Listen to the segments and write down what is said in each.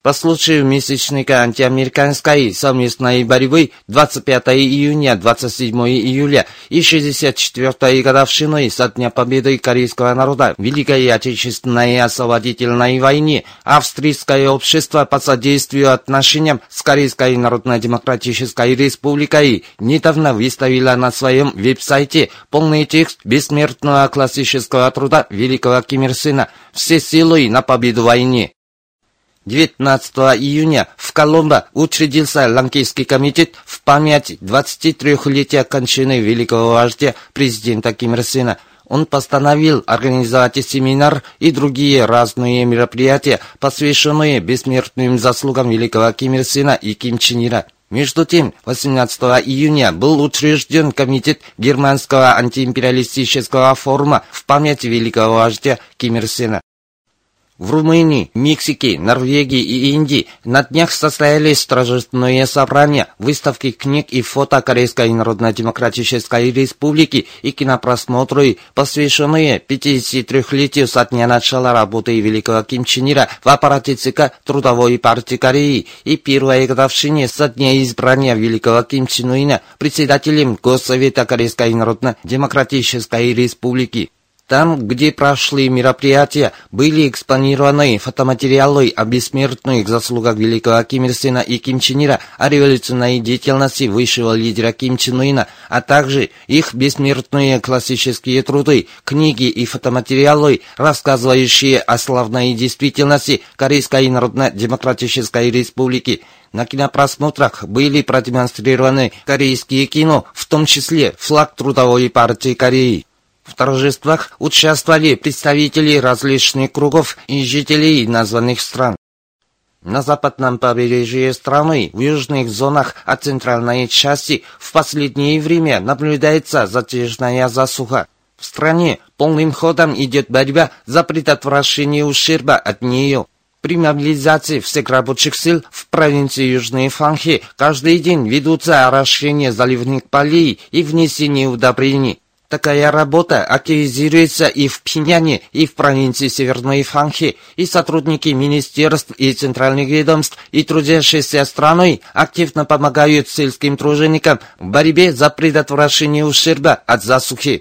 По случаю месячника антиамериканской совместной борьбы 25 июня, 27 июля и 64 годовщиной со дня победы корейского народа в Великой Отечественной освободительной войне австрийское общество по содействию отношениям с Корейской Народно-Демократической Республикой недавно выставило на своем веб-сайте полный текст бессмертного классического труда великого Ким Ир Сена «Все силы на победу войне». 19 июня в Коломбо учредился Ланкийский комитет в память 23-летия кончины великого вождя президента Ким Ир Сена. Он постановил организовать семинар и другие разные мероприятия, посвященные бессмертным заслугам великого Ким Ир Сена и Ким Чен Ира. Между тем, 18 июня был учрежден комитет Германского антиимпериалистического форума в память великого вождя Ким Ир Сена. В Румынии, Мексике, Норвегии и Индии на днях состоялись торжественные собрания, выставки книг и фото Корейской Народно-Демократической Республики и кинопросмотры, посвященные 53-летию со дня начала работы великого Ким Чен Ира в аппарате ЦК Трудовой партии Кореи и первой годовщине со дня избрания великого Ким Чен Уина председателем Госсовета Корейской Народно-Демократической Республики. Там, где прошли мероприятия, были экспонированы фотоматериалы о бессмертных заслугах великого Ким Ир Сена и Ким Чен Ира, о революционной деятельности высшего лидера Ким Чен Уина, а также их бессмертные классические труды, книги и фотоматериалы, рассказывающие о славной действительности Корейской Народно-Демократической Республики. На кинопросмотрах были продемонстрированы корейские кино, в том числе флаг Трудовой партии Кореи. В торжествах участвовали представители различных кругов и жителей названных стран. На западном побережье страны, в южных зонах, а центральной части в последнее время наблюдается затяжная засуха. В стране полным ходом идет борьба за предотвращение ущерба от нее. При мобилизации всех рабочих сил в провинции Южные Фанхи каждый день ведутся орошения заливных полей и внесение удобрений. Такая работа активизируется и в Пхеньяне, и в провинции Северной Фанхи, и сотрудники министерств и центральных ведомств, и трудящиеся страной активно помогают сельским труженикам в борьбе за предотвращение ущерба от засухи.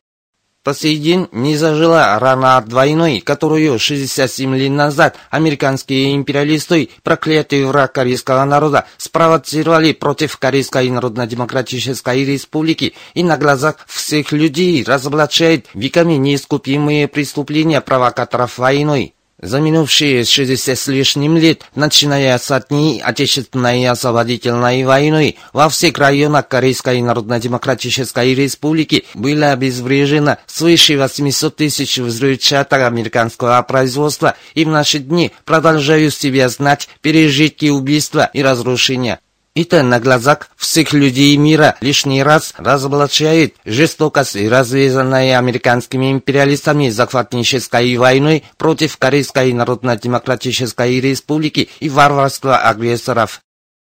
По сей день не зажила рана от войны, которую 67 лет назад американские империалисты, проклятый враг корейского народа, спровоцировали против Корейской Народно-Демократической Республики и на глазах всех людей разоблачает веками неискупимые преступления провокаторов войны. За минувшие 60 с лишним лет, начиная с дней Отечественной освободительной войны, во всех районах Корейской Народно-Демократической Республики было обезврежено свыше 800 тысяч взрывчаток американского производства, и в наши дни продолжают себя знать пережитки убийства и разрушения. Это на глазах всех людей мира лишний раз разоблачает жестокость, развязанная американскими империалистами захватнической войной против Корейской Народно-Демократической Республики и варварства агрессоров.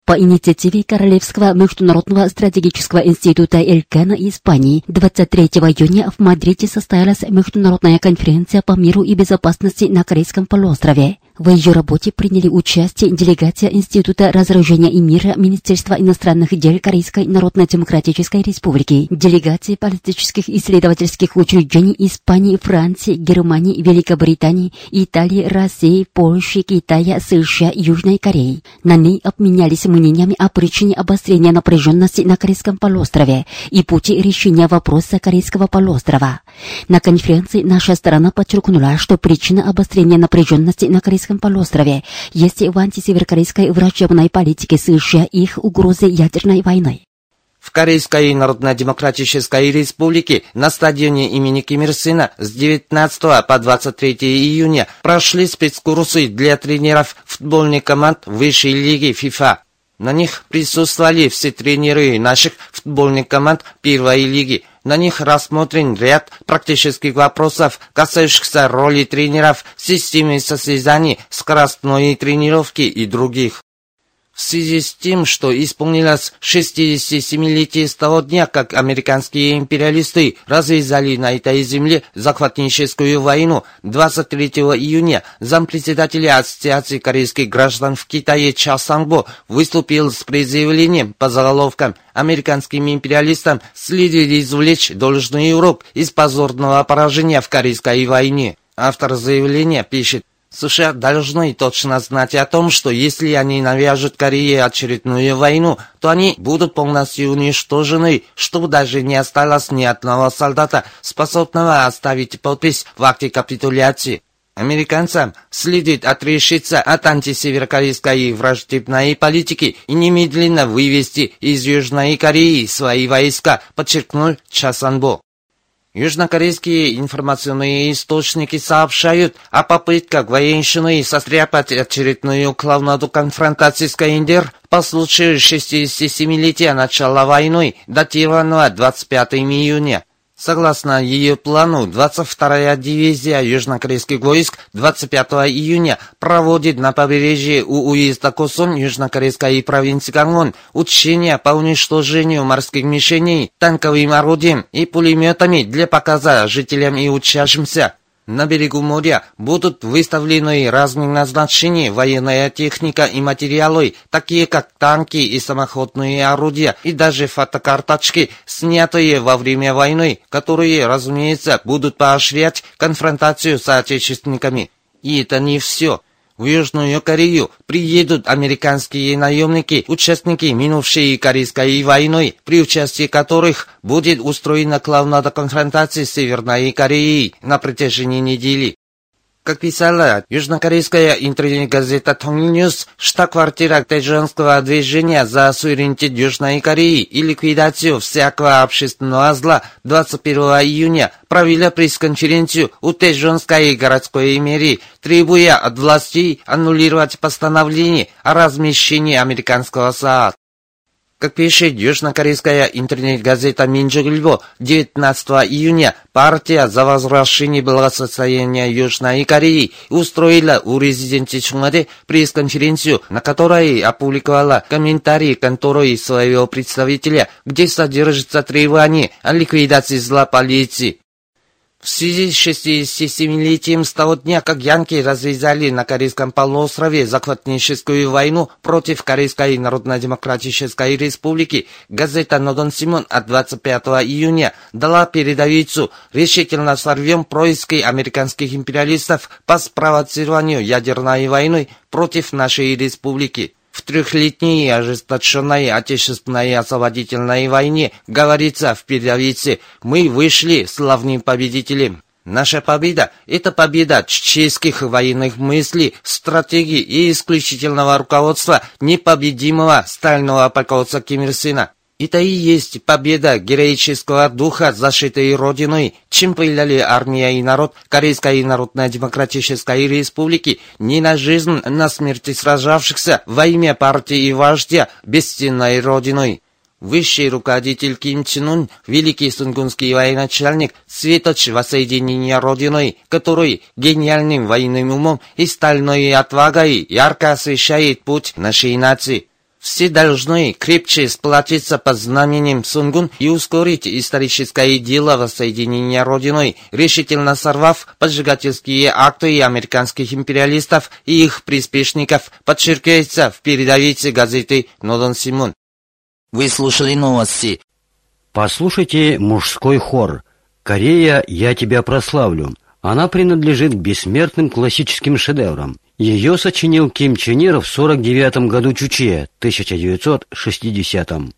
По инициативе Королевского международного стратегического института Элькана Испании 23 июня в Мадриде состоялась международная конференция по миру и безопасности на Корейском полуострове. В ее работе приняли участие делегация Института разоружения и мира Министерства иностранных дел Корейской Народно-Демократической Республики, делегации политических исследовательских учреждений Испании, Франции, Германии, Великобритании, Италии, России, Польши, Китая, США Южной Кореи. На ней обменялись мнениями о причине обострения напряженности на Корейском полуострове и пути решения вопроса Корейского полуострова. На конференции наша сторона подчеркнула, что причина обострения напряженности на Корейском Корейском полуострове есть в антисеверокорейской врачебной политике США и их угрозы ядерной войны. В Корейской Народно-Демократической Республике на стадионе имени Ким Ир Сына с 19 по 23 июня прошли спецкурсы для тренеров футбольных команд высшей лиги ФИФА. На них присутствовали все тренеры наших футбольных команд первой лиги. На них рассмотрен ряд практических вопросов, касающихся роли тренеров, системы состязаний, скоростной тренировки и других. В связи с тем, что исполнилось 67-летие с того дня, как американские империалисты развязали на этой земле захватническую войну, 23 июня зампредседателя Ассоциации корейских граждан в Китае Ча Сангбо выступил с предъявлением по заголовкам «Американским империалистам следует извлечь должный урок из позорного поражения в Корейской войне». Автор заявления пишет, США должны точно знать о том, что если они навяжут Корее очередную войну, то они будут полностью уничтожены, чтобы даже не осталось ни одного солдата, способного оставить подпись в акте капитуляции. Американцам следует отрешиться от антисеверокорейской враждебной политики и немедленно вывести из Южной Кореи свои войска, подчеркнул Часанбо. Южнокорейские информационные источники сообщают о попытках военщины состряпать очередную клоунаду конфронтации с КНДР по случаю 67-летия начала войны, датированного 25 июня. Согласно ее плану, 22-я дивизия южнокорейских войск 25 июня проводит на побережье у уезда Косон южнокорейской провинции Гангвон учения по уничтожению морских мишеней танковым орудием и пулеметами для показа жителям и учащимся. На берегу моря будут выставлены разных назначений военная техника и материалы, такие как танки и самоходные орудия, и даже фотокарточки, снятые во время войны, которые, разумеется, будут поощрять конфронтацию с отечественниками. И это не все. В Южную Корею приедут американские наемники, участники минувшей Корейской войны, при участии которых будет устроена клоунада конфронтации с Северной Кореей на протяжении недели. Как писала южнокорейская интернет-газета Тонгньюз, штаб-квартира Тэджонского движения за суверенитет Южной Кореи и ликвидацию всякого общественного зла 21 июня провела пресс-конференцию у Тэджонской городской мэрии, требуя от властей аннулировать постановление о размещении американского СААД. Как пишет южнокорейская интернет-газета Минджугильбо, 19 июня партия за возвращение благосостояния Южной Кореи устроила у резиденции Чунгаде пресс-конференцию, на которой опубликовала комментарии конторы своего представителя, где содержится требование о ликвидации зла полиции. В связи с 67-летием с того дня, как янки развязали на Корейском полуострове захватническую войну против Корейской Народно-Демократической Республики, газета «Нодон Симон» от 25 июня дала передовицу «Решительно сорвем происки американских империалистов по спровоцированию ядерной войны против нашей республики». Трехлетней ожесточенной отечественной освободительной войне, говорится в передовице, мы вышли славным победителем. Наша победа – это победа чеченских военных мыслей, стратегий и исключительного руководства непобедимого стального полководца Ким Ир Сына. Это и есть победа героического духа, зашитой Родиной, чем повеляли армия и народ Корейской Народно-Демократической Республики не на жизнь, на смерти сражавшихся во имя партии и вождя бесценной Родиной. Высший руководитель Ким Чен Ун, великий сунгунский военачальник, светоч воссоединения Родиной, который гениальным военным умом и стальной отвагой ярко освещает путь нашей нации. Все должны крепче сплотиться под знаменем Сунгун и ускорить историческое дело воссоединения Родиной, решительно сорвав поджигательские акты американских империалистов и их приспешников, подчеркивается в передовице газеты «Нодон Симон». Вы слушали новости. Послушайте мужской хор. «Корея, я тебя прославлю». Она принадлежит к бессмертным классическим шедеврам. Ее сочинил Ким Чен Ир в 49 году Чуче, 1960 -м.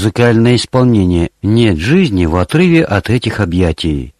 Музыкальное исполнение «Нет жизни» в отрыве от этих объятий.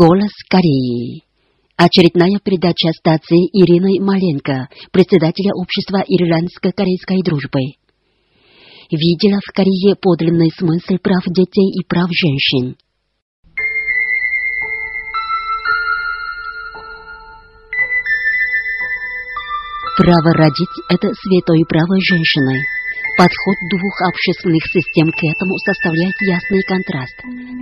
Голос Кореи. Очередная передача стации Ирины Маленко, председателя общества ирландско-корейской дружбы. Видела в Корее подлинный смысл прав детей и прав женщин. Право родить – это святое право женщины. Подход двух общественных систем к этому составляет ясный контраст.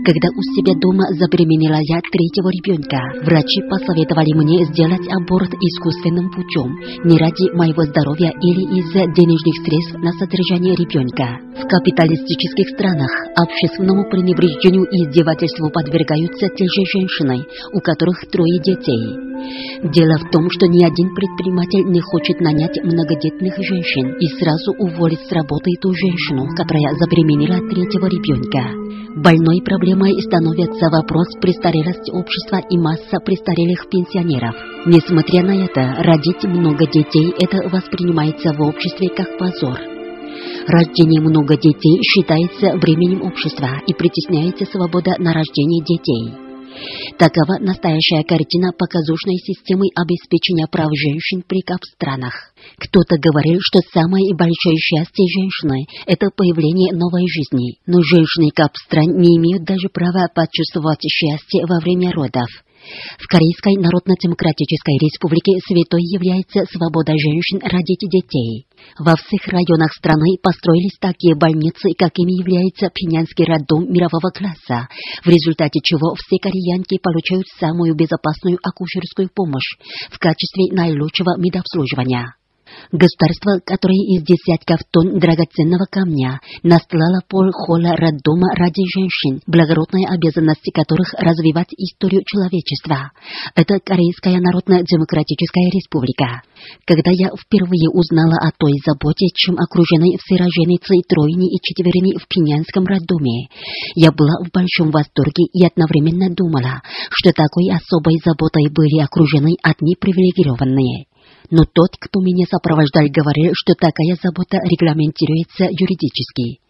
Когда у себя дома забеременела я третьего ребенка, врачи посоветовали мне сделать аборт искусственным путем, не ради моего здоровья или из-за денежных средств на содержание ребенка. В капиталистических странах общественному пренебрежению и издевательству подвергаются те же женщины, у которых трое детей. Дело в том, что ни один предприниматель не хочет нанять многодетных женщин и сразу уволить с работы ту женщину, которая забеременела третьего ребенка. Больной проблемой становится вопрос престарелости общества и масса престарелых пенсионеров. Несмотря на это, родить много детей – это воспринимается в обществе как позор. Рождение много детей считается временем общества и притесняется свобода на рождение детей. Такова настоящая картина показушной системы обеспечения прав женщин при КАП странах. Кто-то говорил, что самое большое счастье женщины – это появление новой жизни, но женщины КАП стран не имеют даже права почувствовать счастье во время родов. В Корейской Народно-Демократической Республике святой является свобода женщин родить детей. Во всех районах страны построились такие больницы, какими является Пинянский роддом мирового класса, в результате чего все кореянки получают самую безопасную акушерскую помощь в качестве наилучшего медобслуживания. Государство, которое из десятков тонн драгоценного камня настлало пол холла роддома ради женщин, благородной обязанности которых развивать историю человечества. Это Корейская Народно-Демократическая Республика. Когда я впервые узнала о той заботе, чем окружены все роженицы тройни и четверыми в Пинянском роддоме, я была в большом восторге и одновременно думала, что такой особой заботой были окружены одни привилегированные. Но тот, кто меня сопровождал, говорил, что такая забота регламентируется юридически.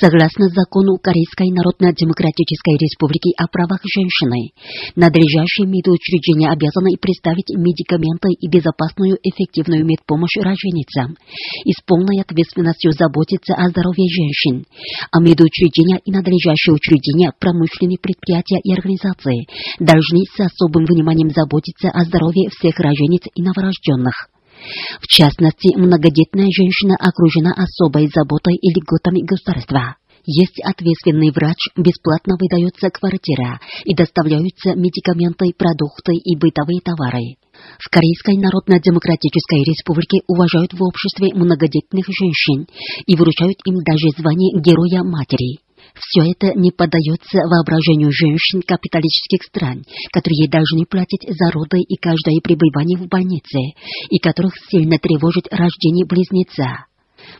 Согласно закону Корейской Народно-Демократической Республики о правах женщины, надлежащие медучреждения обязаны представить медикаменты и безопасную эффективную медпомощь роженицам и с полной ответственностью заботиться о здоровье женщин, а медучреждения и надлежащие учреждения, промышленные предприятия и организации должны с особым вниманием заботиться о здоровье всех рожениц и новорожденных. В частности, многодетная женщина окружена особой заботой и льготами государства. Есть ответственный врач, бесплатно выдается квартира и доставляются медикаменты, продукты и бытовые товары. В Корейской Народно-Демократической Республике уважают в обществе многодетных женщин и вручают им даже звание Героя Матери. Все это не поддается воображению женщин капиталистических стран, которые должны платить за роды и каждое пребывание в больнице, и которых сильно тревожит рождение близнеца.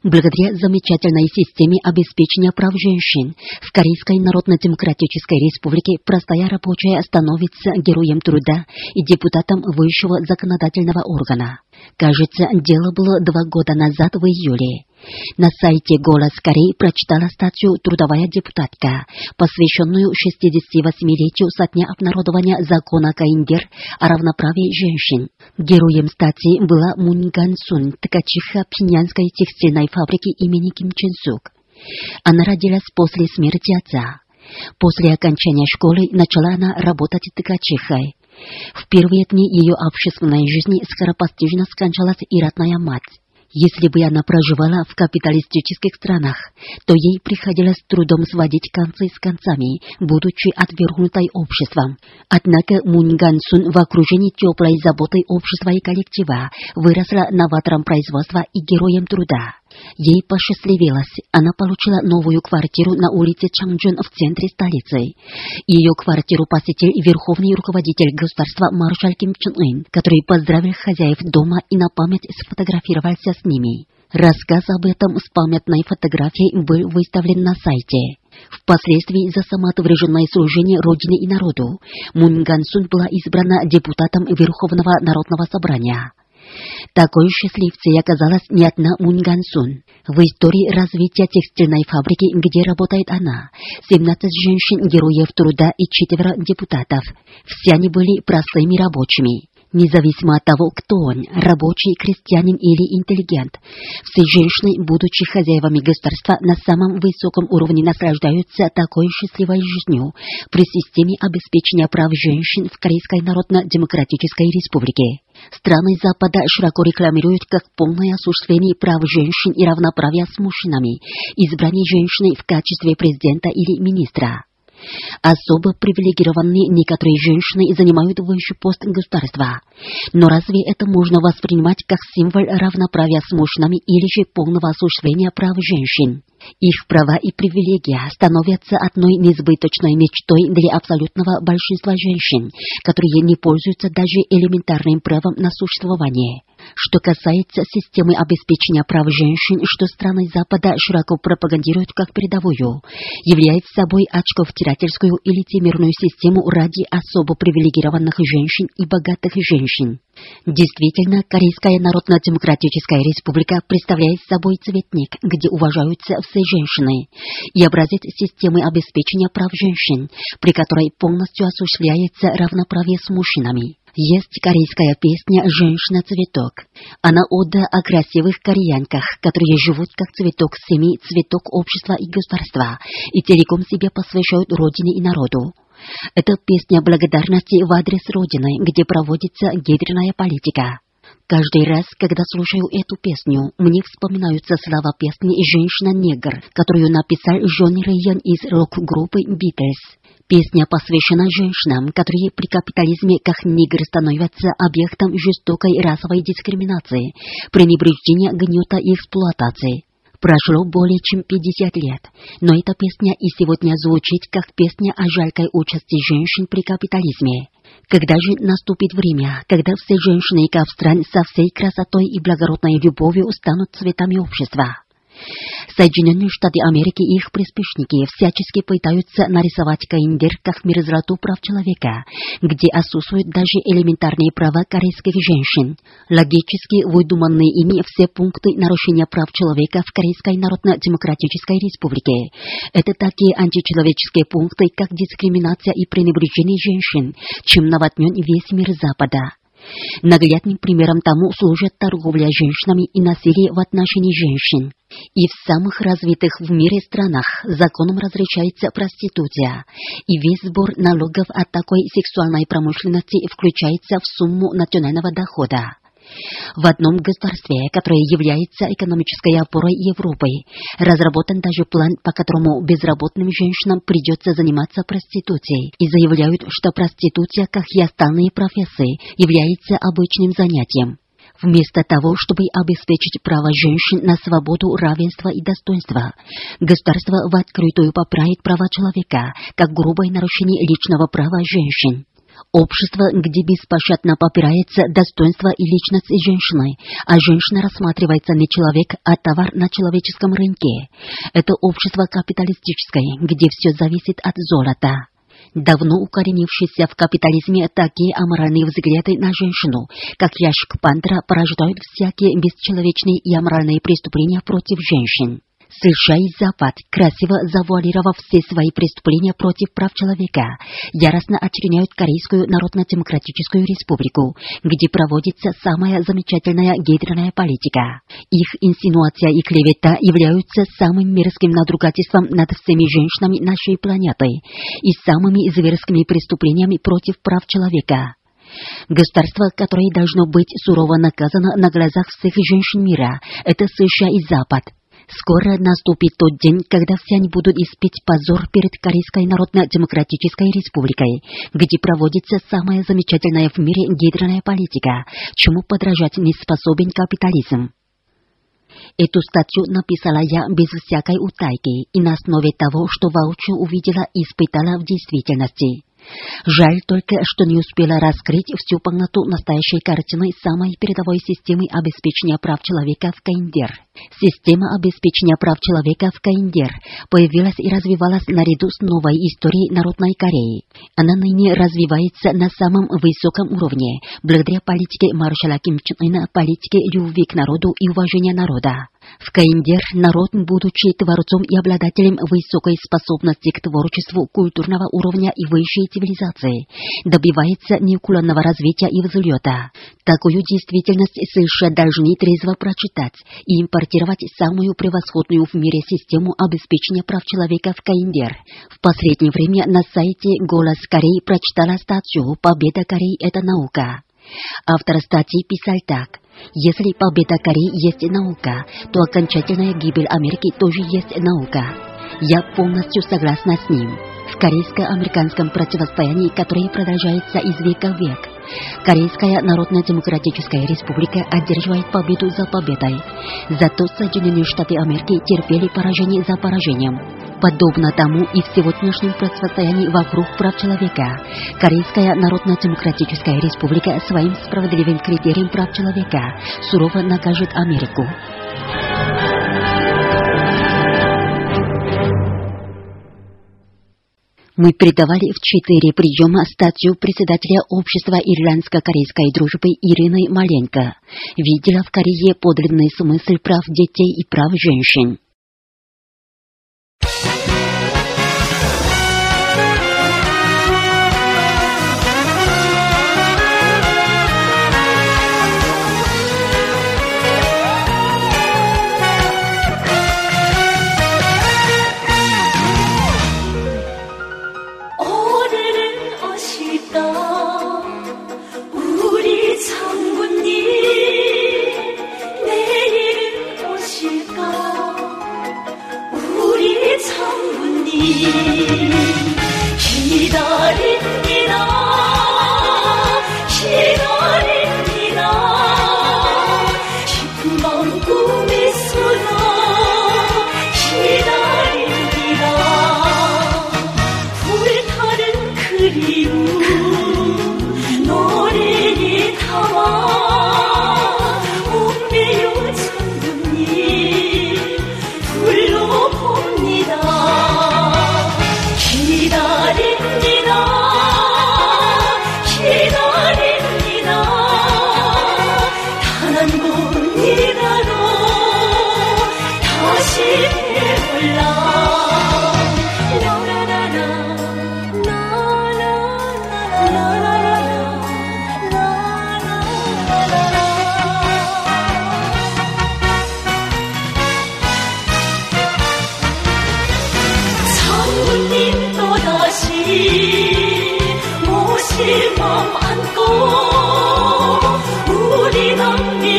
Благодаря замечательной системе обеспечения прав женщин в Корейской Народно-Демократической Республике простая рабочая становится героем труда и депутатом высшего законодательного органа. Кажется, дело было два года назад в июле. На сайте «Голос Кореи» прочитала статью «Трудовая депутатка», посвященную 68-летию со дня обнародования закона Каиндер о равноправии женщин. Героем статьи была Мун Ган Сун, ткачиха Пинянской текстильной фабрики имени Ким Чен Сук. Она родилась после смерти отца. После окончания школы начала она работать ткачихой. В первые дни ее общественной жизни скоропостижно скончалась и родная мать. Если бы она проживала в капиталистических странах, то ей приходилось трудом сводить концы с концами, будучи отвергнутой обществом. Однако Мун Ган Сун в окружении теплой заботы общества и коллектива выросла новатором производства и героем труда. Ей посчастливилось, она получила новую квартиру на улице Чангджун в центре столицы. Ее квартиру посетил верховный руководитель государства маршал Ким Чен Ын, который поздравил хозяев дома и на память сфотографировался с ними. Рассказ об этом с памятной фотографией был выставлен на сайте. Впоследствии за самоотверженное служение Родине и народу Мун Ган Сун была избрана депутатом Верховного Народного Собрания. Такой счастливцей оказалась не одна Мунгансун. В истории развития текстильной фабрики, где работает она, 17 женщин-героев труда и четверо депутатов. Все они были простыми рабочими. Независимо от того, кто он, рабочий, крестьянин или интеллигент, все женщины, будучи хозяевами государства, на самом высоком уровне наслаждаются такой счастливой жизнью при системе обеспечения прав женщин в Корейской Народно-Демократической Республике. Страны Запада широко рекламируют как полное осуществление прав женщин и равноправия с мужчинами, избрание женщины в качестве президента или министра. Особо привилегированные некоторые женщины занимают высший пост государства. Но разве это можно воспринимать как символ равноправия с мужчинами или же полного осуществления прав женщин? Их права и привилегии становятся одной несбыточной мечтой для абсолютного большинства женщин, которые не пользуются даже элементарным правом на существование. Что касается системы обеспечения прав женщин, что страны Запада широко пропагандируют как передовую, является собой очковтирательскую и лицемерную систему ради особо привилегированных женщин и богатых женщин. Действительно, Корейская Народно-Демократическая Республика представляет собой цветник, где уважаются все женщины, и образец системы обеспечения прав женщин, при которой полностью осуществляется равноправие с мужчинами. Есть корейская песня «Женщина-цветок». Она ода о красивых кореянках, которые живут как цветок семьи, цветок общества и государства, и целиком себе посвящают родине и народу. Это песня благодарности в адрес Родины, где проводится гендерная политика. Каждый раз, когда слушаю эту песню, мне вспоминаются слова песни «Женщина-негр», которую написал Джон Рейян из рок-группы «Битлз». Песня посвящена женщинам, которые при капитализме как негры становятся объектом жестокой расовой дискриминации, пренебрежения, гнета и эксплуатации. Прошло более чем 50 лет, но эта песня и сегодня звучит как песня о жалкой участи женщин при капитализме. Когда же наступит время, когда все женщины Кавстрань со всей красотой и благородной любовью станут цветами общества? Соединенные Штаты Америки и их приспешники всячески пытаются нарисовать Каиндер как мерзлоту прав человека, где отсутствуют даже элементарные права корейских женщин. Логически выдуманные ими все пункты нарушения прав человека в Корейской Народно-Демократической Республике. Это такие античеловеческие пункты, как дискриминация и пренебрежение женщин, чем наводнен весь мир Запада. Наглядным примером тому служит торговля женщинами и насилие в отношении женщин. И в самых развитых в мире странах законом разрешается проституция, и весь сбор налогов от такой сексуальной промышленности включается в сумму национального дохода. В одном государстве, которое является экономической опорой Европы, разработан даже план, по которому безработным женщинам придется заниматься проституцией, и заявляют, что проституция, как и остальные профессии, является обычным занятием. Вместо того, чтобы обеспечить право женщин на свободу, равенство и достоинство, государство в открытую поправит права человека, как грубое нарушение личного права женщин. Общество, где беспощадно попирается достоинство и личность женщины, а женщина рассматривается не человек, а товар на человеческом рынке. Это общество капиталистическое, где все зависит от золота. Давно укоренившиеся в капитализме такие аморальные взгляды на женщину, как ящик пантера, порождают всякие бесчеловечные и аморальные преступления против женщин. США и Запад, красиво завуалировав все свои преступления против прав человека, яростно очерняют Корейскую Народно-Демократическую Республику, где проводится самая замечательная гендерная политика. Их инсинуация и клевета являются самым мерзким надругательством над всеми женщинами нашей планеты и самыми зверскими преступлениями против прав человека. Государство, которое должно быть сурово наказано на глазах всех женщин мира, это США и Запад. Скоро наступит тот день, когда все они будут испить позор перед Корейской Народно-Демократической Республикой, где проводится самая замечательная в мире гидерная политика, чему подражать не способен капитализм. Эту статью написала я без всякой утайки и на основе того, что воочию увидела и испытала в действительности. Жаль только, что не успела раскрыть всю полноту настоящей картины самой передовой системы обеспечения прав человека в Каиндер. Система обеспечения прав человека в Каиндер появилась и развивалась наряду с новой историей Народной Кореи. Она ныне развивается на самом высоком уровне, благодаря политике маршала Ким Чен Ына, политике любви к народу и уважения народа. В Каиндер народ, будучи творцом и обладателем высокой способности к творчеству культурного уровня и высшей цивилизации, добивается неуклонного развития и взлета. Такую действительность США должны трезво прочитать и импортировать самую превосходную в мире систему обеспечения прав человека в Каиндер. В последнее время на сайте «Голос Кореи» прочитала статью «Победа Кореи – это наука». Автор статьи писал так. Если победа Кореи есть наука, то окончательная гибель Америки тоже есть наука. Я полностью согласна с ним в корейско-американском противостоянии, которое продолжается из века в век. Корейская Народно-Демократическая Республика одерживает победу за победой. Зато Соединенные Штаты Америки терпели поражение за поражением. Подобно тому и в сегодняшнем противостоянии вокруг прав человека. Корейская Народно-Демократическая Республика своим справедливым критерием прав человека сурово накажет Америку. Мы передавали в четыре приема статью председателя общества ирландско-корейской дружбы Ирины Маленко. Видела в Корее подлинный смысл прав детей и прав женщин.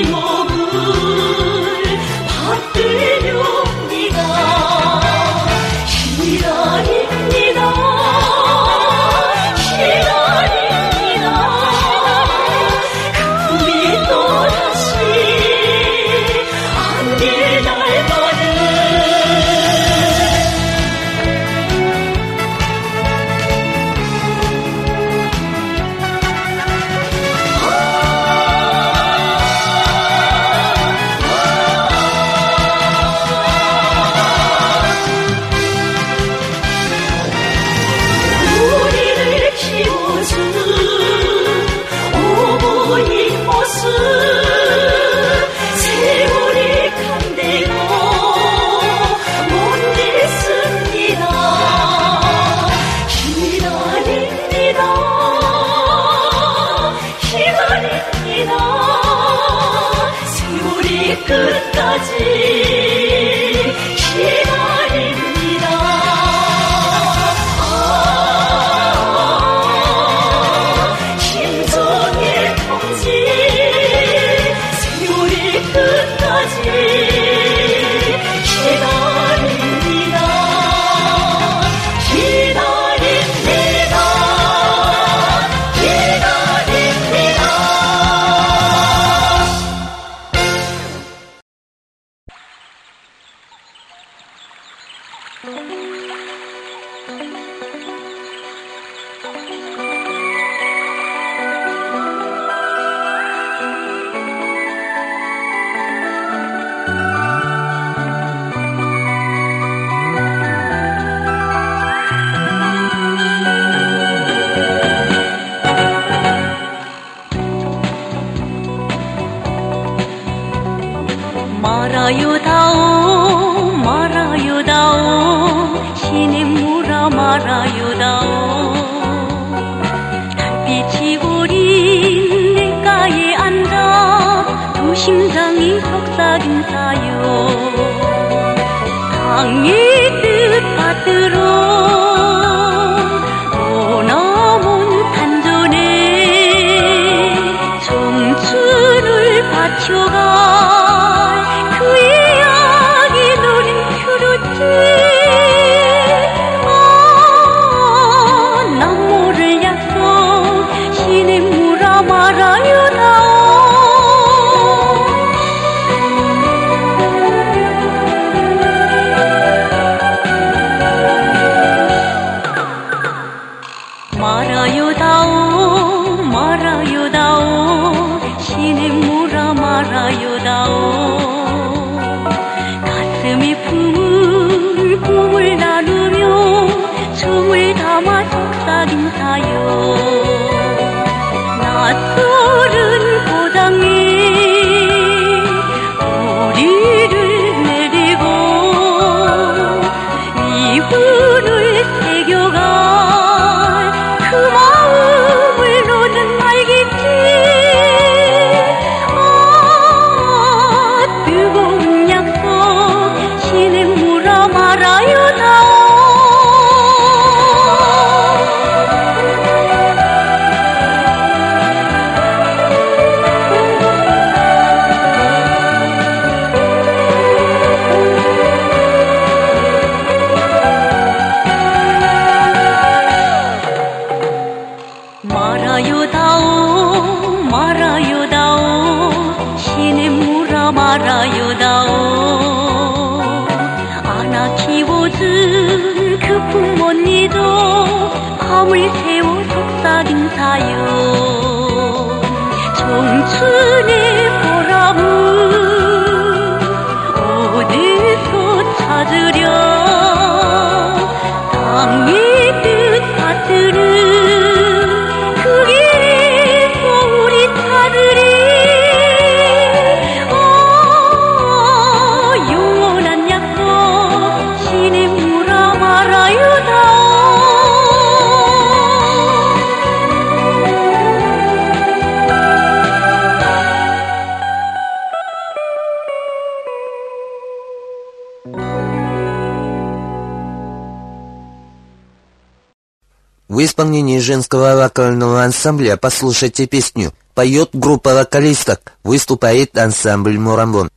anymore. 思念 женского вокального ансамбля послушайте песню. Поет группа вокалисток, выступает ансамбль «Мурамбон».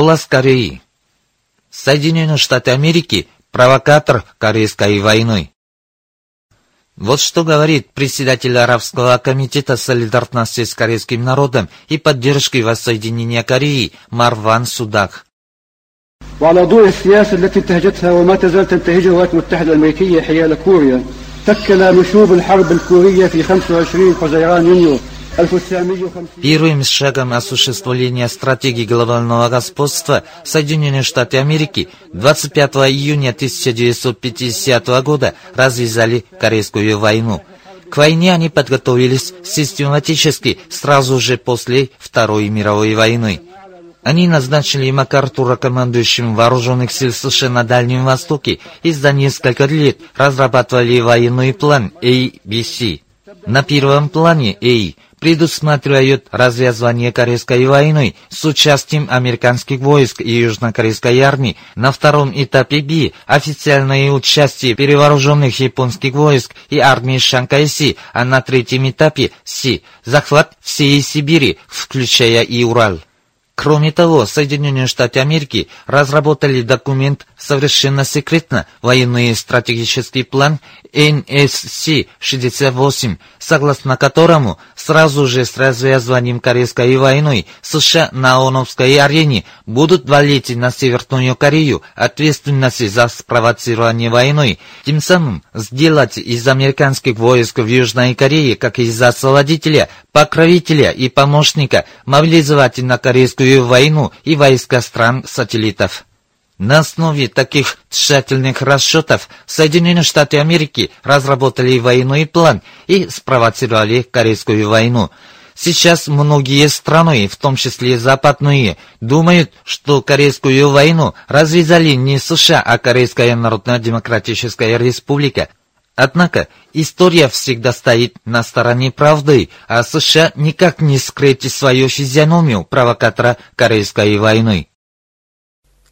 Голос Кореи. Соединенные Штаты Америки – провокатор Корейской войны. Вот что говорит председатель Арабского комитета солидарности с корейским народом и поддержки воссоединения Кореи Марван Судак. وعلى ضوء السياسة التي انتهجتها وما تزال تنتهجها الولايات المتحدة الأمريكية حيال كوريا شكل نشوب الحرب الكورية في 25 حزيران يونيو 1950 Первым шагом осуществления стратегии глобального господства Соединенные Штаты Америки 25 июня 1950 года развязали Корейскую войну. К войне они подготовились систематически сразу же после Второй мировой войны. Они назначили МакАртура командующим вооруженных сил США на Дальнем Востоке и за несколько лет разрабатывали военный план ABC. На первом плане A предусматривает развязывание Корейской войны с участием американских войск и южнокорейской армии. На втором этапе B официальное участие перевооруженных японских войск и армии Шанкайси, а на третьем этапе C захват всей Сибири, включая и Урал. Кроме того, Соединенные Штаты Америки разработали документ совершенно секретно, военный стратегический план NSC-68, согласно которому сразу же с развязыванием Корейской войны США на ООНовской арене будут валить на Северную Корею ответственность за спровоцирование войны, тем самым сделать из американских войск в Южной Корее как из освободителя, покровителя и помощника, мобилизовать на Корейскую войну и войска стран-сателлитов. На основе таких тщательных расчетов Соединенные Штаты Америки разработали военный план и спровоцировали Корейскую войну. Сейчас многие страны, в том числе западные, думают, что Корейскую войну развязали не США, а Корейская Народно-Демократическая Республика. Однако история всегда стоит на стороне правды, а США никак не скрыть свою физиономию провокатора Корейской войны.